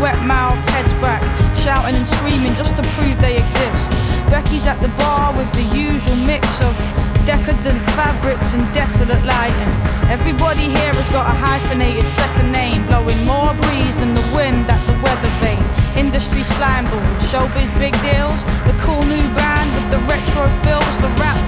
wet mouth, heads back, shouting and screaming just to prove they exist. Becky's at the bar with the usual mix of decadent fabrics and desolate lighting. Everybody here has got a hyphenated second name, blowing more breeze than the wind at the weather vane. Industry slime balls, showbiz big deals, the cool new band with the retro feels, the rap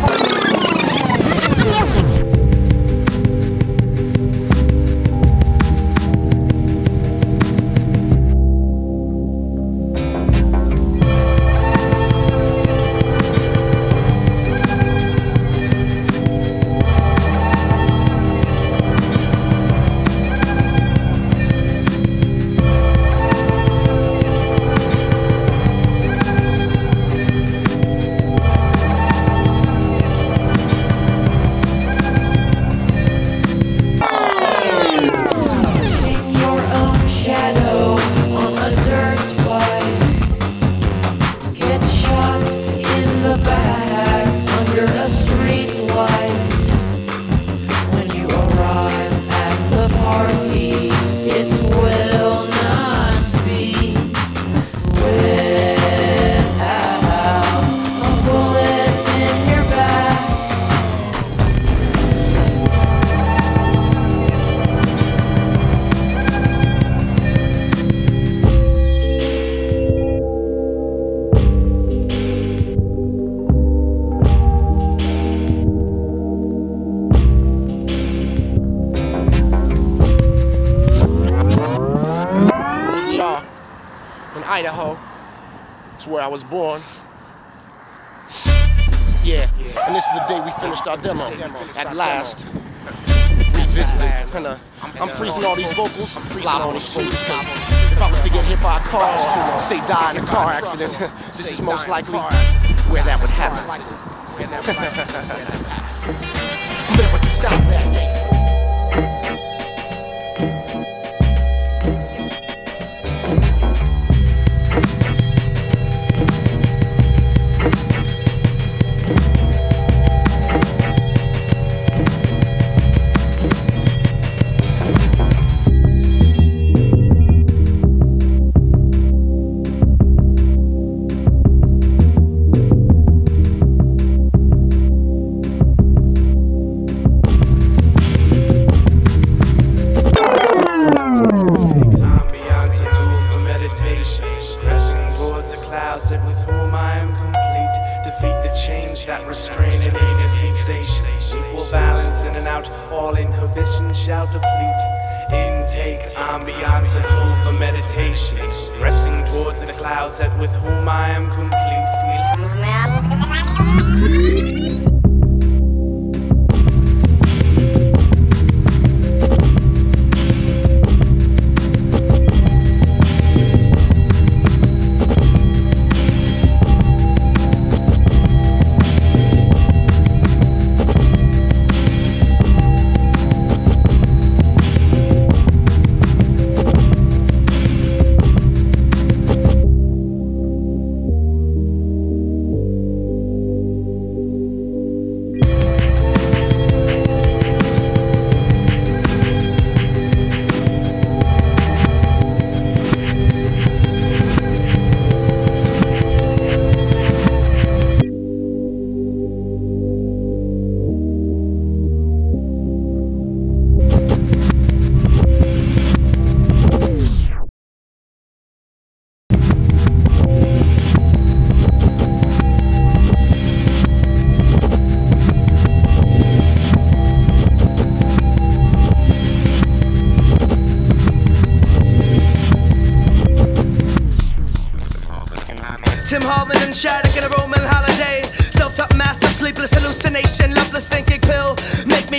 was born. Yeah, and this is the day we finished our demo. At last, revisited. Kinda, I'm freezing all these vocals, live on these. 'cause If I was to get hit by a car, say die in a car accident, this is most likely where that would happen. There were two styles that day.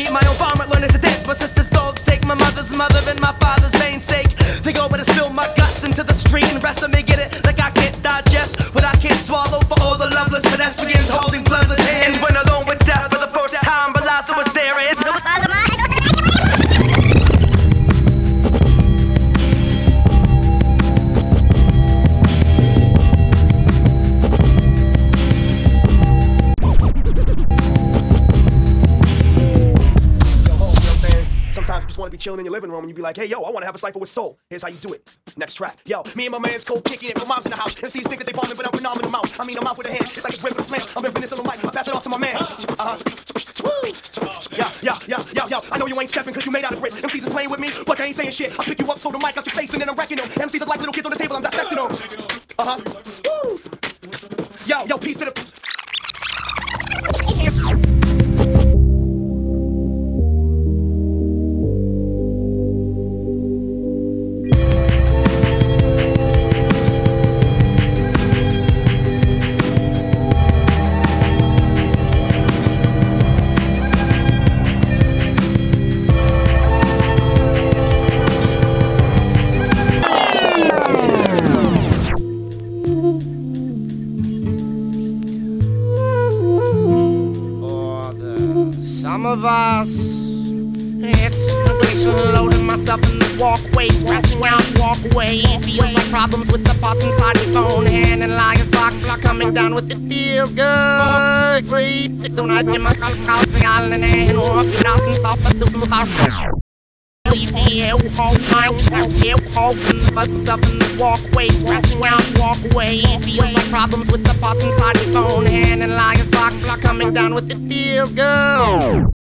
My chilling in your living room and you be like, hey, yo, I want to have a cipher with soul. Here's how you do it. Next track. Yo, me and my man's cold kicking it. My mom's in the house. MCs think that they bombing, but I'm phenomenal mouth. I mean, I'm out with a hand. It's like a grip with a slam. I'm ripping this on the mic. I pass it off to my man. Uh-huh. Yeah, yeah, yeah, yeah, yeah. I know you ain't stepping because you made out of grit. MCs is playing with me, but I ain't saying shit. I pick you up, throw the mic out your face, and then I'm wrecking them. MCs are like little kids on the table. I'm dissecting them. Uh-huh. Woo. Yo, yo, peace to the. Of us. It's glacial loading myself in the walkway, scratching out walkway. Feels like problems with the parts inside the phone. Hand and liars block, block coming down with it feels good. Sleep, don't get my calls, island and and stop, but do some about Leave here, all here, all the bus up in the walkway, scratching out walkway. Feels like problems with the parts inside the phone. Hand and liars block, block coming down with it feels good.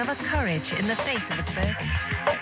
discover courage in the face of adversity?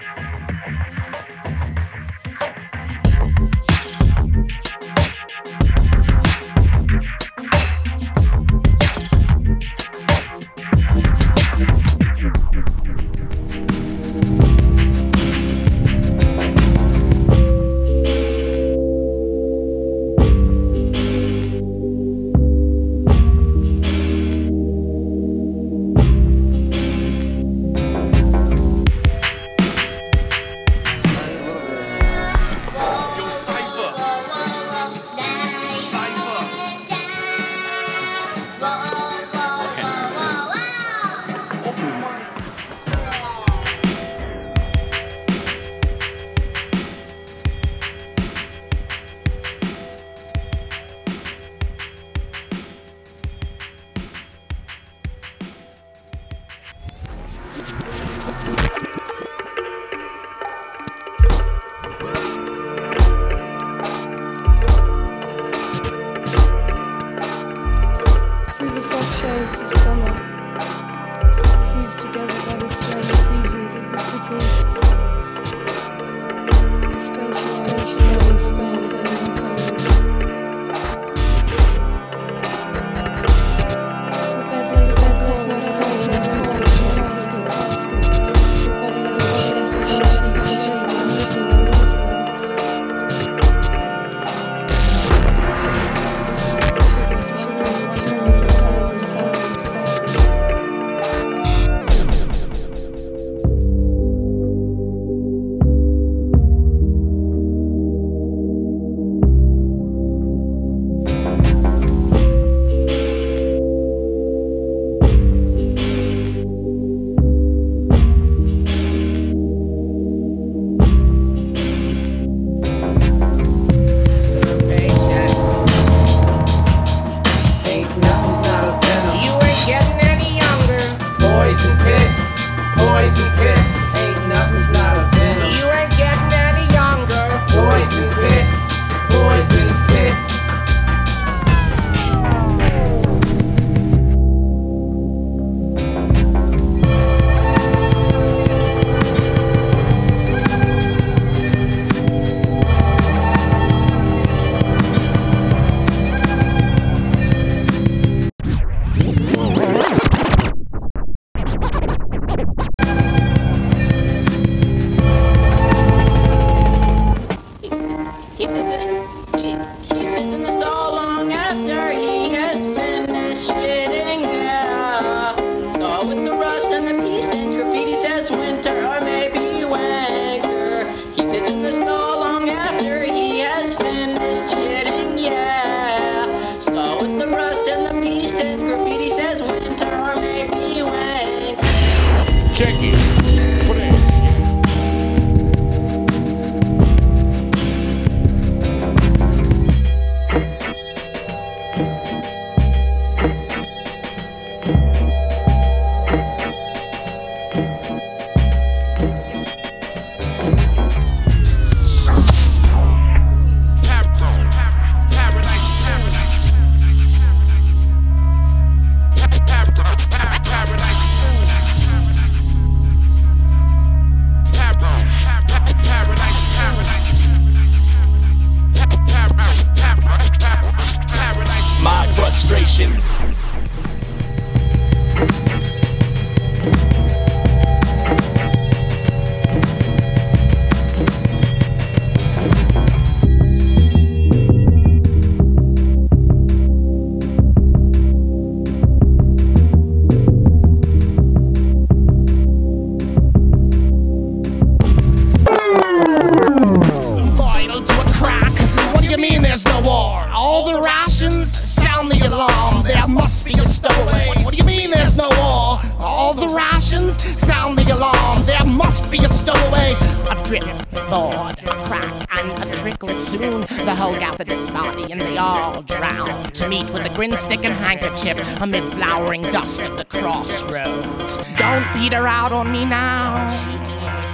and they all drown to meet with a grin stick and handkerchief amid flowering dust at the crossroads. Don't beat her out on me now.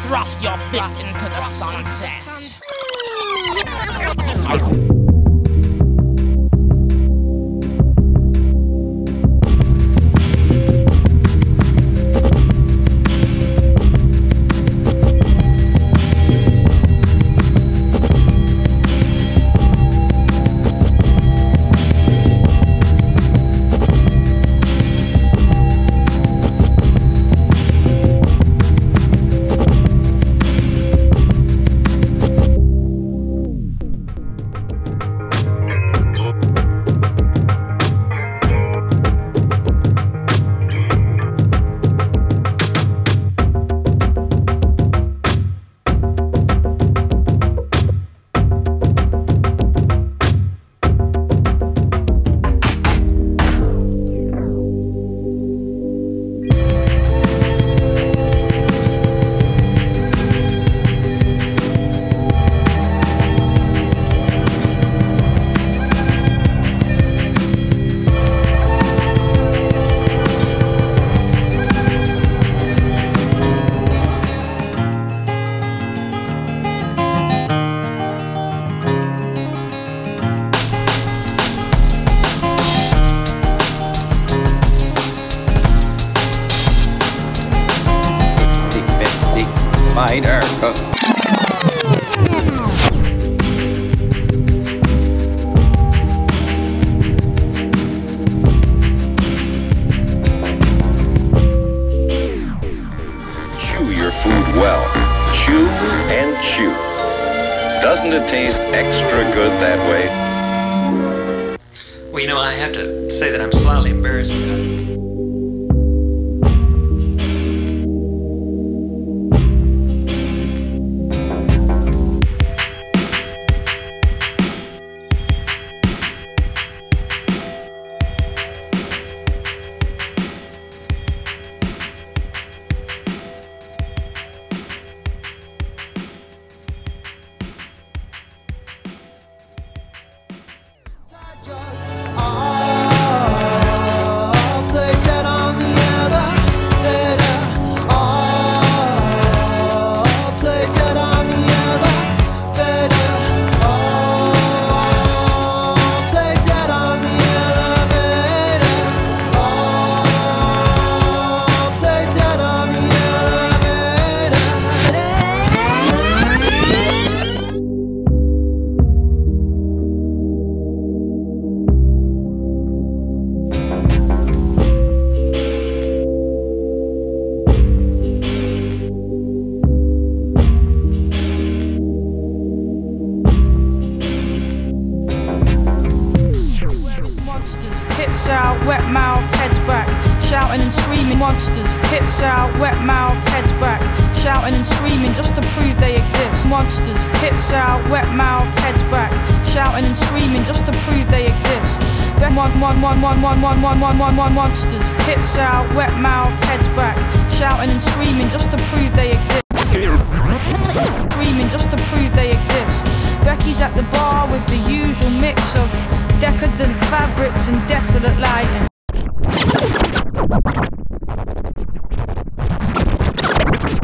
Thrust your fist into the sunset. one one one one one one one one one monsters. Tits out, wet mouth, heads back, shouting and screaming just to prove they exist. Screaming just to prove they exist. Becky's at the bar with the usual mix of decadent fabrics and desolate lighting.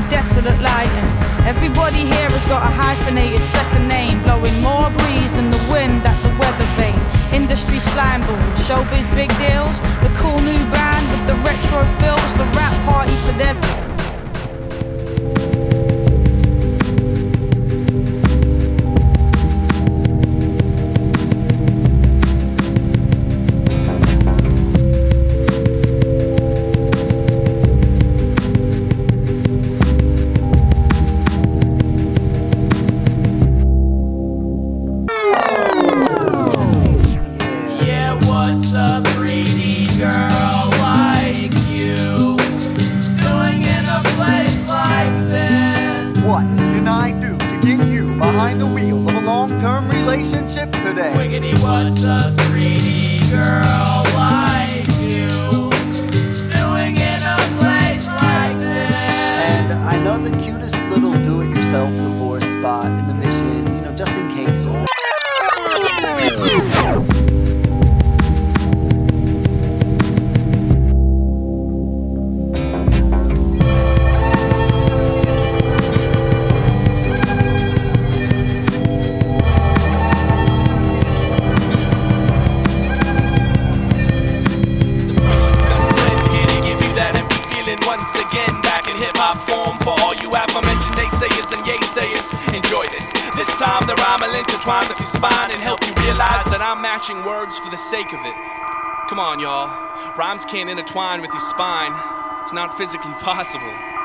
Desolate lighting. Everybody here has got a hyphenated second name, blowing more breeze than the wind at the weather vane. Industry slime balls, showbiz big deals, the cool new band with the retro fills, the rap party for their. Wheel of a long-term relationship today? Wiggity, what's a 3D girl like naysayers and yaysayers. Enjoy this. This time the rhyme will intertwine with your spine and help you realize that I'm matching words for the sake of it. Come on, y'all. Rhymes can't intertwine with your spine. It's not physically possible.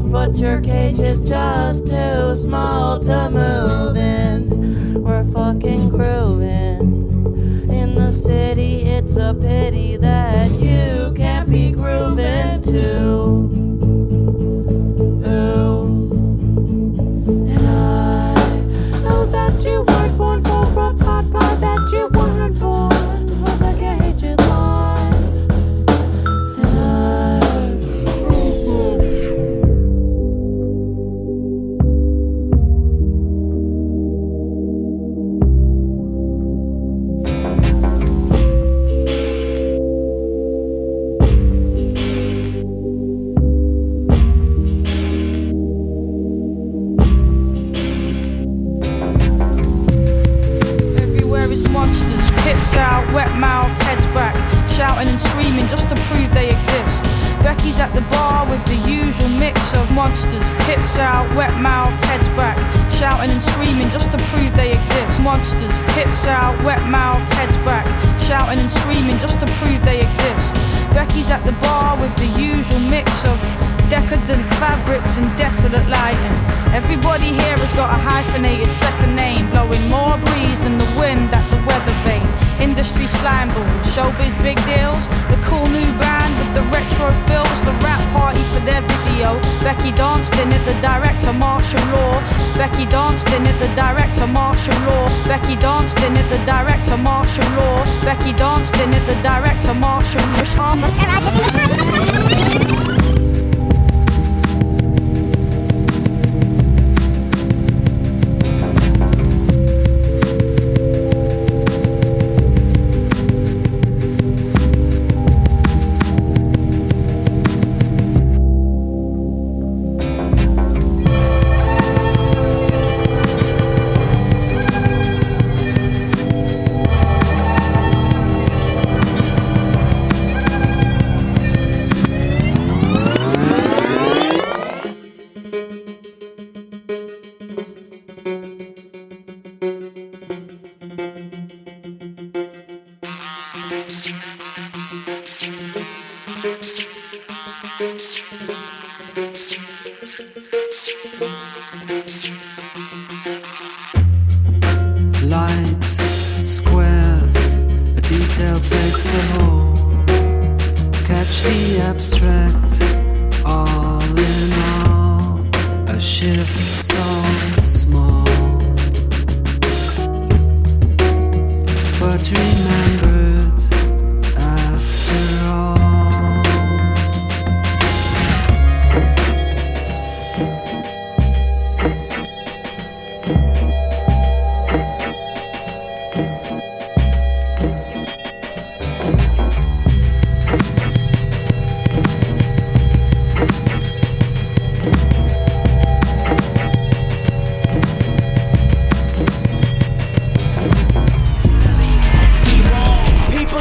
Soft, but your cage is just too small to move in. We're fucking grooving. In the city, it's a pity heads back, shouting and screaming just to prove they exist. Becky's at the bar with the usual mix of monsters, tits out, wet mouth, heads back, shouting and screaming just to prove they exist. Monsters, tits out, wet mouth, heads back, shouting and screaming just to prove they exist. Becky's at the bar with the usual mix of decadent fabrics and desolate lighting. Everybody here has got a hyphenated second name, blowing more breeze than the wind at the weather vane. Industry slime balls, showbiz big deals, the cool new band with the retro fills, the rap party for their video. Becky danced in it, the director Marshall Law. Becky danced in it, the director Marshall Law. Becky danced in it, the director Marshall Law. Becky danced in it, the director Marshall Law.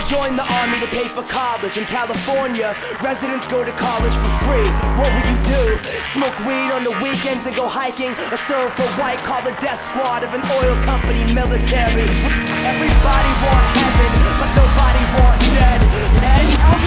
Join the army to pay for college. In California, residents go to college for free. What will you do? Smoke weed on the weekends and go hiking? Or serve the white collar death squad of an oil company military? Everybody want heaven, but nobody want dead. And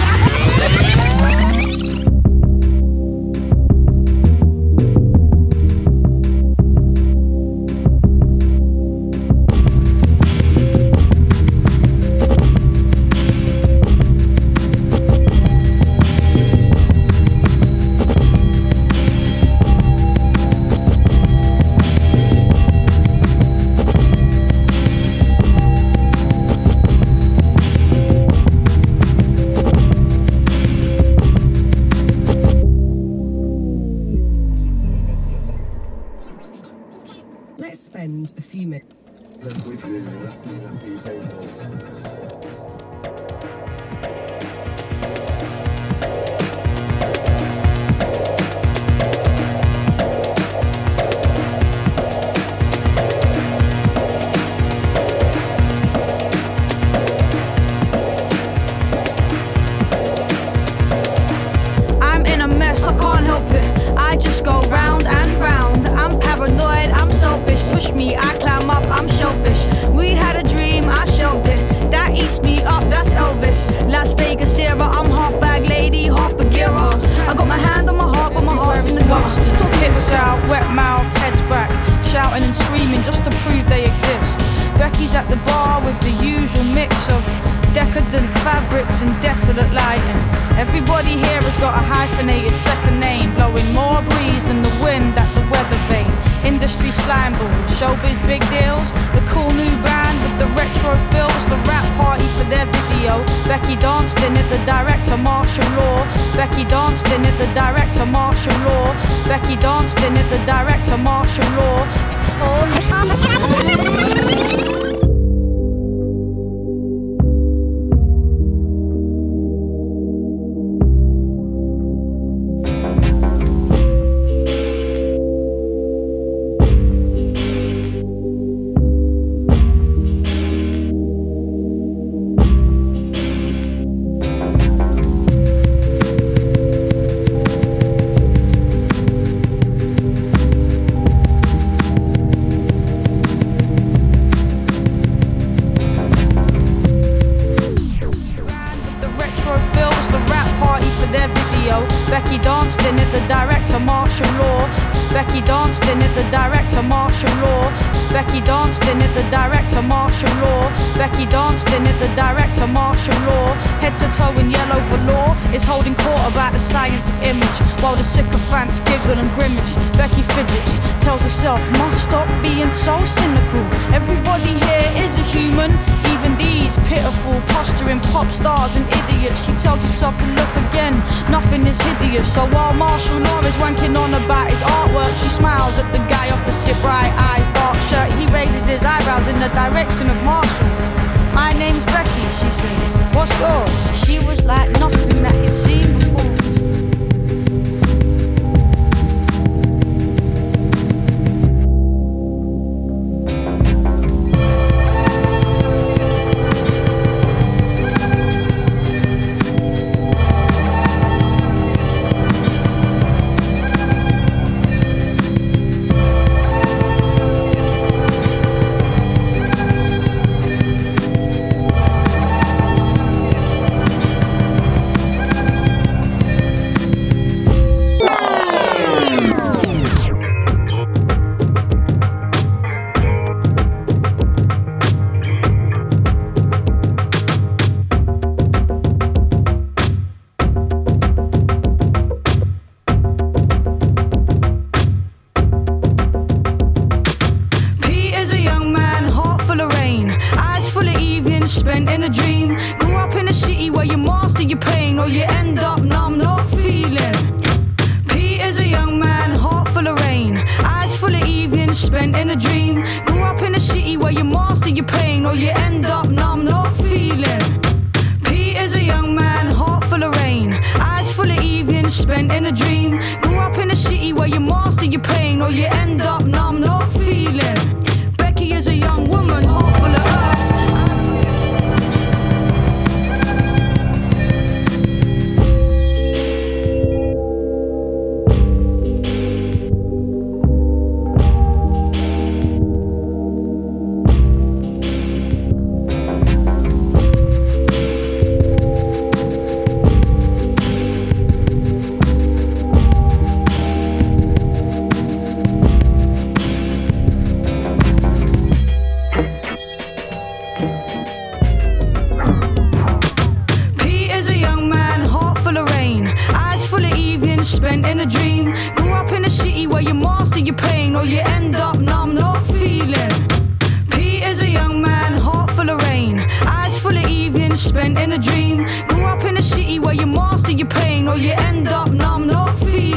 bright eyes, dark shirt. He raises his eyebrows in the direction of Marshall. My name's Becky, she says. What's yours? She was like nothing that he'd seen. know you ain't. spent in a dream. Grew up in a city where you master your pain, or you end up numb, no fear.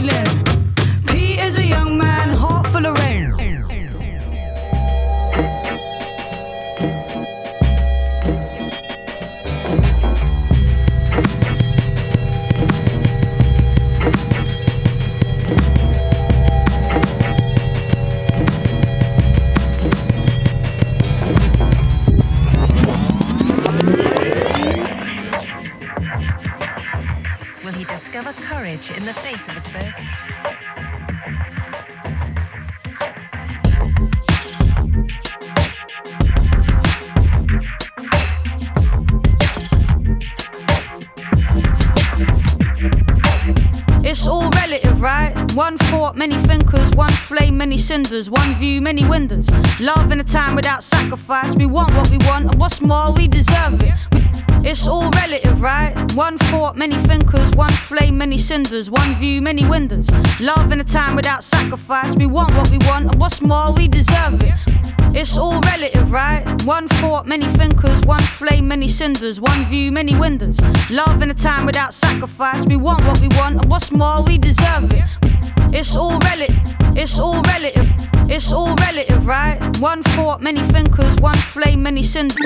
cinders, one view, many windows. Love in a time without sacrifice. We want what we want, and what's more, we deserve it. It's all relative, right? One thought, many thinkers, one flame, many cinders, one view, many windows. Love in a time without sacrifice. We want what we want, and what's more, we deserve it. It's all relative, right? One thought, many thinkers, one flame, many cinders, one view, many windows. Love in a time without sacrifice. We want what we want, and what's more, we deserve it. It's all relative. It's all relative. It's all relative, right? One thought, many thinkers, one flame, many cinders.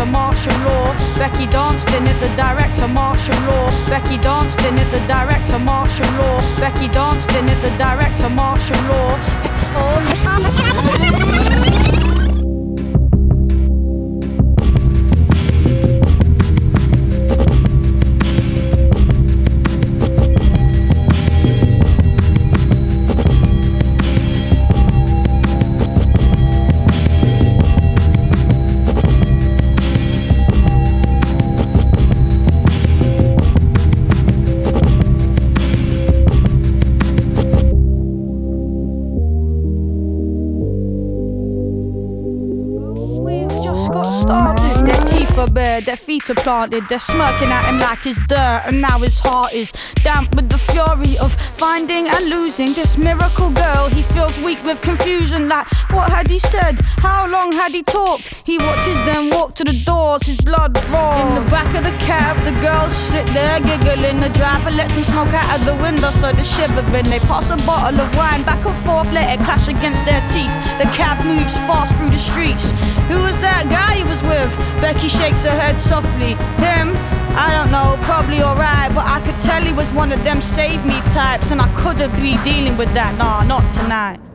Director Marshall Law. Becky danced in it, the director Marshall Law. Becky danced in it, the director Marshall Law. Becky danced in it, the director Marshall Law. Oh, feet are planted. They're smirking at him like he's dirt, and now his heart is damp with the fury of finding and losing this miracle girl. He feels weak with confusion, like what had he said? How long had he talked? He watches them walk to the doors, his blood raw. In the back of the cab, the girls sit there giggling. The driver lets them smoke out of the window, so they're shivering. They pass a bottle of wine back and forth, let it clash against their teeth. The cab moves fast through the streets. Who was that guy he was with? Becky shakes her head softly. Him? I don't know, probably alright, but I could tell he was one of them save me types, and I couldn't be dealing with that. Nah, not tonight.